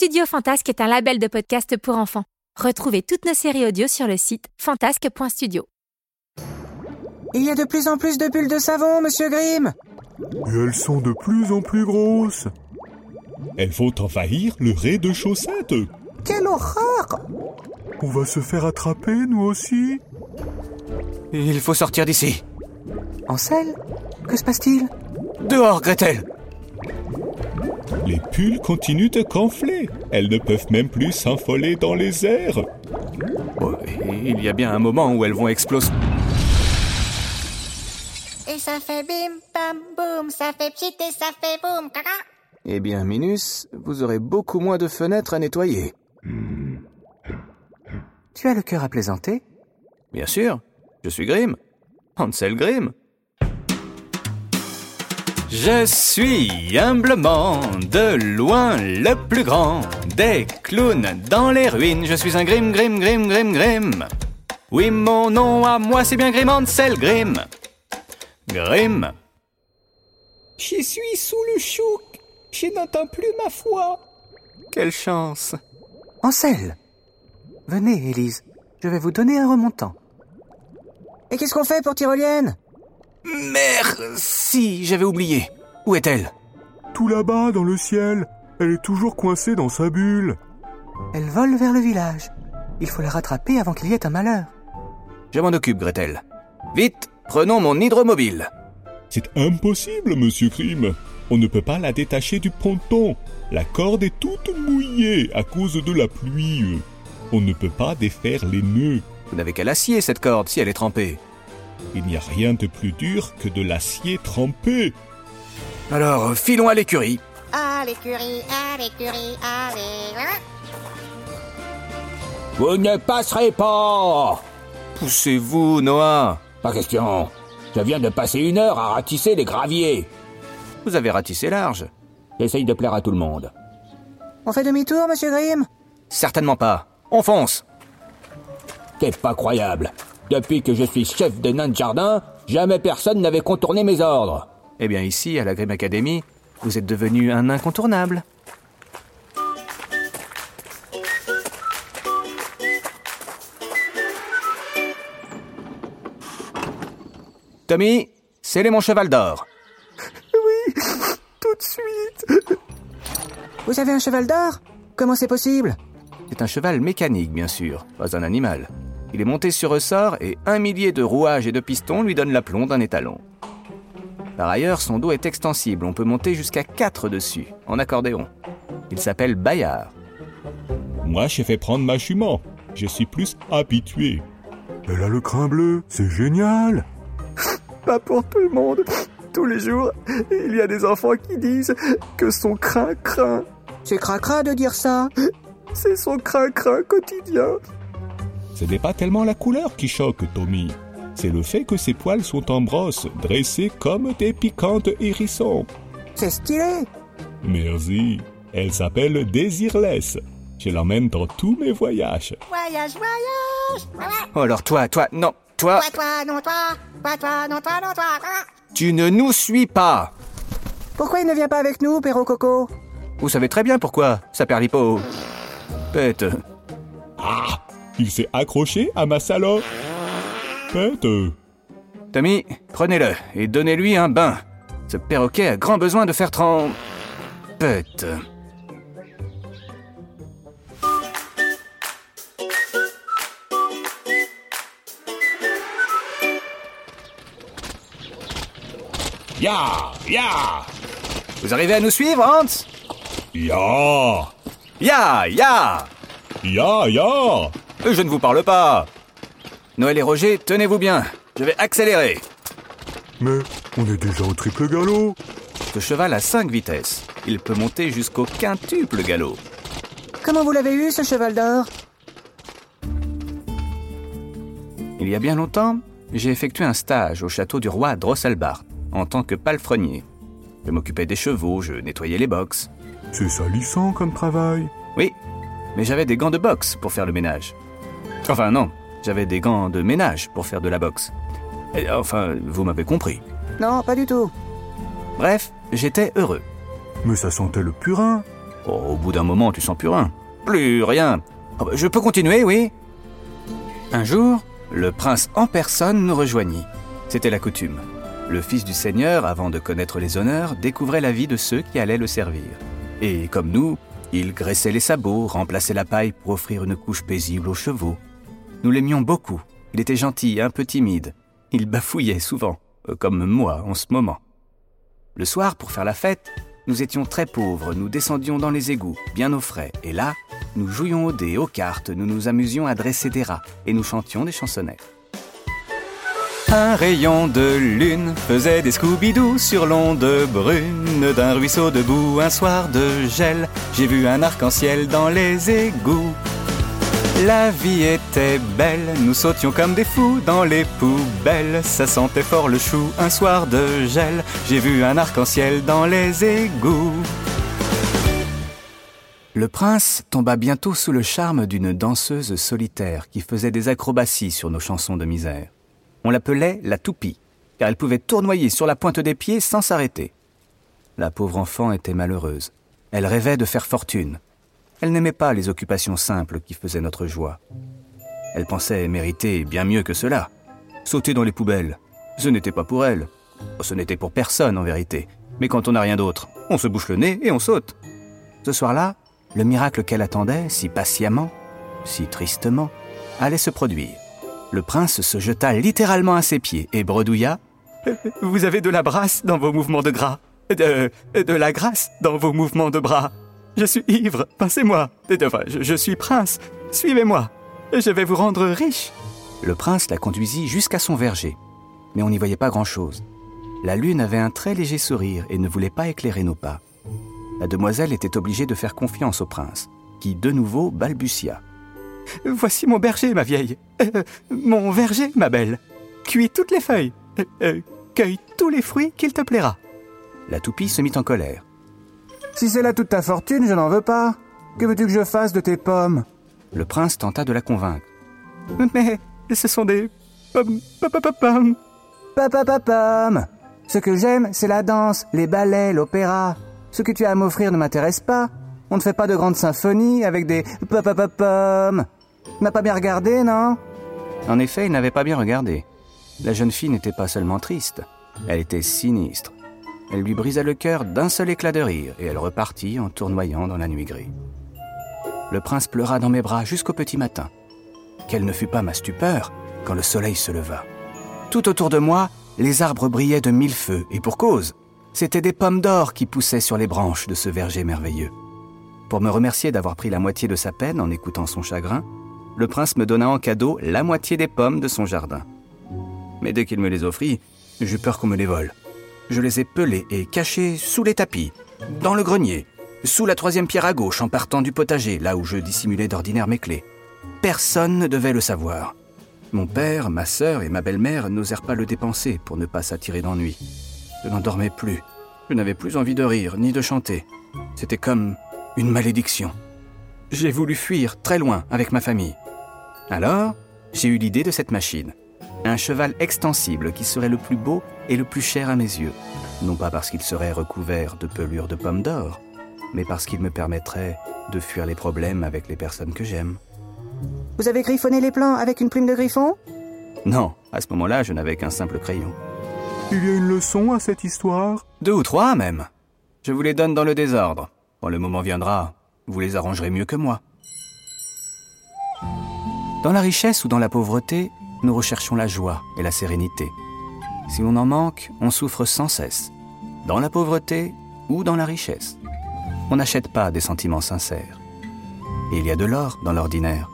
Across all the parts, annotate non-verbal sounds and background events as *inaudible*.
Studio Fantasque est un label de podcast pour enfants. Retrouvez toutes nos séries audio sur le site fantasque.studio. Il y a de plus en plus de bulles de savon, monsieur Grimm Et elles sont de plus en plus grosses. Elles vont envahir le rez-de-chaussette. Quelle horreur On va se faire attraper, nous aussi Il faut sortir d'ici. Ansel Que se passe-t-il? Dehors, Gretel Les pulls continuent de gonfler. Elles ne peuvent même plus s'envoler dans les airs. Oh, Il y a bien un moment où elles vont exploser. Et ça fait bim, bam, boum, ça fait pchit et ça fait boum, caca. Eh bien, Minus, vous aurez beaucoup moins de fenêtres à nettoyer. Tu as le cœur à plaisanter? Bien sûr, je suis Grimm. Hansel Grimm. Je suis humblement de loin le plus grand des clowns dans les ruines. Je suis un Grimm, Grimm, Grimm, Grimm, Grimm. Oui, mon nom à moi, c'est bien Grimm Hansel Grimm. Grimm. Je suis sous le choc. Je n'entends plus ma foi. Quelle chance. Ansel Venez, Élise. Je vais vous donner un remontant. Et qu'est-ce qu'on fait pour Tyrolienne? Merci, j'avais oublié. Où est-elle? Tout là-bas, dans le ciel, elle est toujours coincée dans sa bulle. Elle vole vers le village. Il faut la rattraper avant qu'il y ait un malheur. Je m'en occupe, Gretel. Vite, prenons mon hydromobile. C'est impossible, monsieur Grimm. On ne peut pas la détacher du ponton. La corde est toute mouillée à cause de la pluie. On ne peut pas défaire les nœuds. Vous n'avez qu'à l'acier, cette corde, si elle est trempée. Il n'y a rien de plus dur que de l'acier trempé. Alors, filons à l'écurie. À l'écurie, à l'écurie, allez. Vous ne passerez pas Poussez-vous, Noah. Pas question. Je viens de passer une heure à ratisser les graviers. Vous avez ratissé large. J'essaye de plaire à tout le monde. On fait demi-tour, monsieur Grimm? Certainement pas. On fonce. C'est pas croyable. Depuis que je suis chef de nain de jardin, jamais personne n'avait contourné mes ordres. Eh bien, ici, à la Grimm Academy, vous êtes devenu un incontournable. Tommy, scellez mon cheval d'or. *laughs* Tout de suite Vous avez un cheval d'or? Comment c'est possible? C'est un cheval mécanique, bien sûr, pas un animal. Il est monté sur ressort et un millier de rouages et de pistons lui donnent l'aplomb d'un étalon. Par ailleurs, son dos est extensible, on peut monter jusqu'à 4 dessus, en accordéon. Il s'appelle Bayard. Moi, j'ai fait prendre ma jument. Je suis plus habitué. Elle a le crin bleu, c'est génial Pas pour tout le monde. Tous les jours, il y a des enfants qui disent que son crin craint. C'est cracra de dire ça. C'est son crin crin quotidien. Ce n'est pas tellement la couleur qui choque, Tommy. C'est le fait que ses poils sont en brosse, dressés comme des piquantes hérissons. C'est stylé. Merci. Elle s'appelle Désirless. Je l'emmène dans tous mes voyages. Voyage, voyage. Voilà. Oh alors toi, toi, non, toi, Toi, toi, non, toi. Toi, toi, non, toi, non, toi. Tu ne nous suis pas. Pourquoi il ne vient pas avec nous, Perro Coco Vous savez très bien pourquoi, Saperlipo. Pète. Il s'est accroché à ma salope. Pète. Tommy, prenez-le et donnez-lui un bain. Ce perroquet a grand besoin de faire trem... Pète. Ya Ya Vous arrivez à nous suivre, Hans? Ya Ya, ya Ya Ya Je ne vous parle pas. Noël et Roger, tenez-vous bien. Je vais accélérer. Mais on est déjà au triple galop. Ce cheval a 5 vitesses. Il peut monter jusqu'au quintuple galop. Comment vous l'avez eu, ce cheval d'or? Il y a bien longtemps, j'ai effectué un stage au château du roi Drosselbart en tant que palefrenier. Je m'occupais des chevaux, je nettoyais les box. C'est salissant comme travail. Oui, mais j'avais des gants de boxe pour faire le ménage. Enfin non, j'avais des gants de ménage pour faire de la boxe. Et, enfin, vous m'avez compris. Non, pas du tout. Bref, j'étais heureux. Mais ça sentait le purin. Oh, au bout d'un moment, tu sens plus rien. Plus rien. Oh, bah, je peux continuer, oui Un jour, le prince en personne nous rejoignit. C'était la coutume. Le fils du seigneur, avant de connaître les honneurs, découvrait la vie de ceux qui allaient le servir. Et comme nous, il graissait les sabots, remplaçait la paille pour offrir une couche paisible aux chevaux. Nous l'aimions beaucoup. Il était gentil, un peu timide. Il bafouillait souvent, euh, comme moi en ce moment. Le soir, pour faire la fête, nous étions très pauvres, nous descendions dans les égouts, bien au frais, et là, nous jouions au dés, aux cartes, nous nous amusions à dresser des rats, et nous chantions des chansonnettes. Un rayon de lune faisait des Scooby-Doo sur l'onde brune d'un ruisseau debout. Un soir de gel, j'ai vu un arc-en-ciel dans les égouts. La vie était belle, nous sautions comme des fous dans les poubelles. Ça sentait fort le chou, un soir de gel, j'ai vu un arc-en-ciel dans les égouts. Le prince tomba bientôt sous le charme d'une danseuse solitaire qui faisait des acrobaties sur nos chansons de misère. On l'appelait la toupie, car elle pouvait tournoyer sur la pointe des pieds sans s'arrêter. La pauvre enfant était malheureuse. Elle rêvait de faire fortune. Elle n'aimait pas les occupations simples qui faisaient notre joie. Elle pensait mériter bien mieux que cela. Sauter dans les poubelles, ce n'était pas pour elle. Ce n'était pour personne en vérité. Mais quand on n'a rien d'autre, on se bouche le nez et on saute. Ce soir-là, le miracle qu'elle attendait, si patiemment, si tristement, allait se produire. Le prince se jeta littéralement à ses pieds et bredouilla *laughs* Vous avez de la brasse dans vos mouvements de gras, de, de la grâce dans vos mouvements de bras. Je suis ivre, pincez-moi. Enfin, je, je suis prince, suivez-moi. Je vais vous rendre riche. Le prince la conduisit jusqu'à son verger, mais on n'y voyait pas grand-chose. La lune avait un très léger sourire et ne voulait pas éclairer nos pas. La demoiselle était obligée de faire confiance au prince, qui de nouveau balbutia. Voici mon berger, ma vieille. Euh, mon verger, ma belle. Cuis toutes les feuilles. Euh, euh, cueille tous les fruits qu'il te plaira. La toupie se mit en colère. Si c'est là toute ta fortune, je n'en veux pas. Que veux-tu que je fasse de tes pommes? Le prince tenta de la convaincre. *laughs* Mais ce sont des pommes, pommes, pommes. Ce que j'aime, c'est la danse, les ballets, l'opéra. Ce que tu as à m'offrir ne m'intéresse pas. On ne fait pas de grandes symphonies avec des pommes. N'a pas bien regardé, non? En effet, il n'avait pas bien regardé. La jeune fille n'était pas seulement triste, elle était sinistre. Elle lui brisa le cœur d'un seul éclat de rire et elle repartit en tournoyant dans la nuit grise. Le prince pleura dans mes bras jusqu'au petit matin. Quelle ne fut pas ma stupeur quand le soleil se leva. Tout autour de moi, les arbres brillaient de mille feux, et pour cause, c'étaient des pommes d'or qui poussaient sur les branches de ce verger merveilleux. Pour me remercier d'avoir pris la moitié de sa peine en écoutant son chagrin, le prince me donna en cadeau la moitié des pommes de son jardin. Mais dès qu'il me les offrit, j'eus peur qu'on me les vole. Je les ai pelées et cachées sous les tapis, dans le grenier, sous la troisième pierre à gauche en partant du potager, là où je dissimulais d'ordinaire mes clés. Personne ne devait le savoir. Mon père, ma sœur et ma belle-mère n'osèrent pas le dépenser pour ne pas s'attirer d'ennui. Je n'en dormais plus. Je n'avais plus envie de rire ni de chanter. C'était comme une malédiction. J'ai voulu fuir très loin avec ma famille. Alors, j'ai eu l'idée de cette machine. Un cheval extensible qui serait le plus beau et le plus cher à mes yeux. Non pas parce qu'il serait recouvert de pelures de pommes d'or, mais parce qu'il me permettrait de fuir les problèmes avec les personnes que j'aime. Vous avez griffonné les plans avec une plume de griffon? Non, à ce moment-là, je n'avais qu'un simple crayon. Il y a une leçon à cette histoire? Deux ou trois même. Je vous les donne dans le désordre. Quand le moment viendra, vous les arrangerez mieux que moi. Dans la richesse ou dans la pauvreté, nous recherchons la joie et la sérénité. Si l'on en manque, on souffre sans cesse, dans la pauvreté ou dans la richesse. On n'achète pas des sentiments sincères. Et il y a de l'or dans l'ordinaire.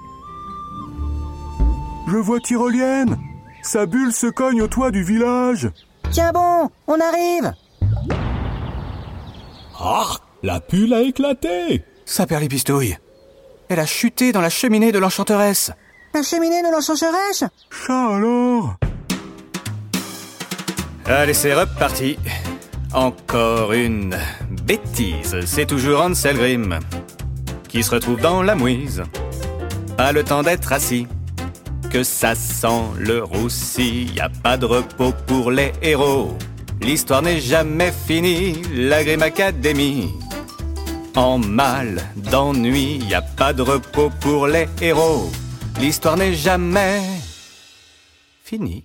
Je vois Tyrolienne. Sa bulle se cogne au toit du village. Tiens bon, on arrive. Ah La pulle a éclaté. Saperlipistouille Elle a chuté dans la cheminée de l'enchanteresse. La cheminée de l'enchanteresse? Ça alors? Allez, c'est reparti. Encore une bêtise. C'est toujours Ansel Grimm qui se retrouve dans la mouise. Pas le temps d'être assis. Que ça sent le roussi. Y a pas de repos pour les héros. L'histoire n'est jamais finie. La Grimm Academy. En mal d'ennui, y a pas de repos pour les héros. L'histoire n'est jamais finie.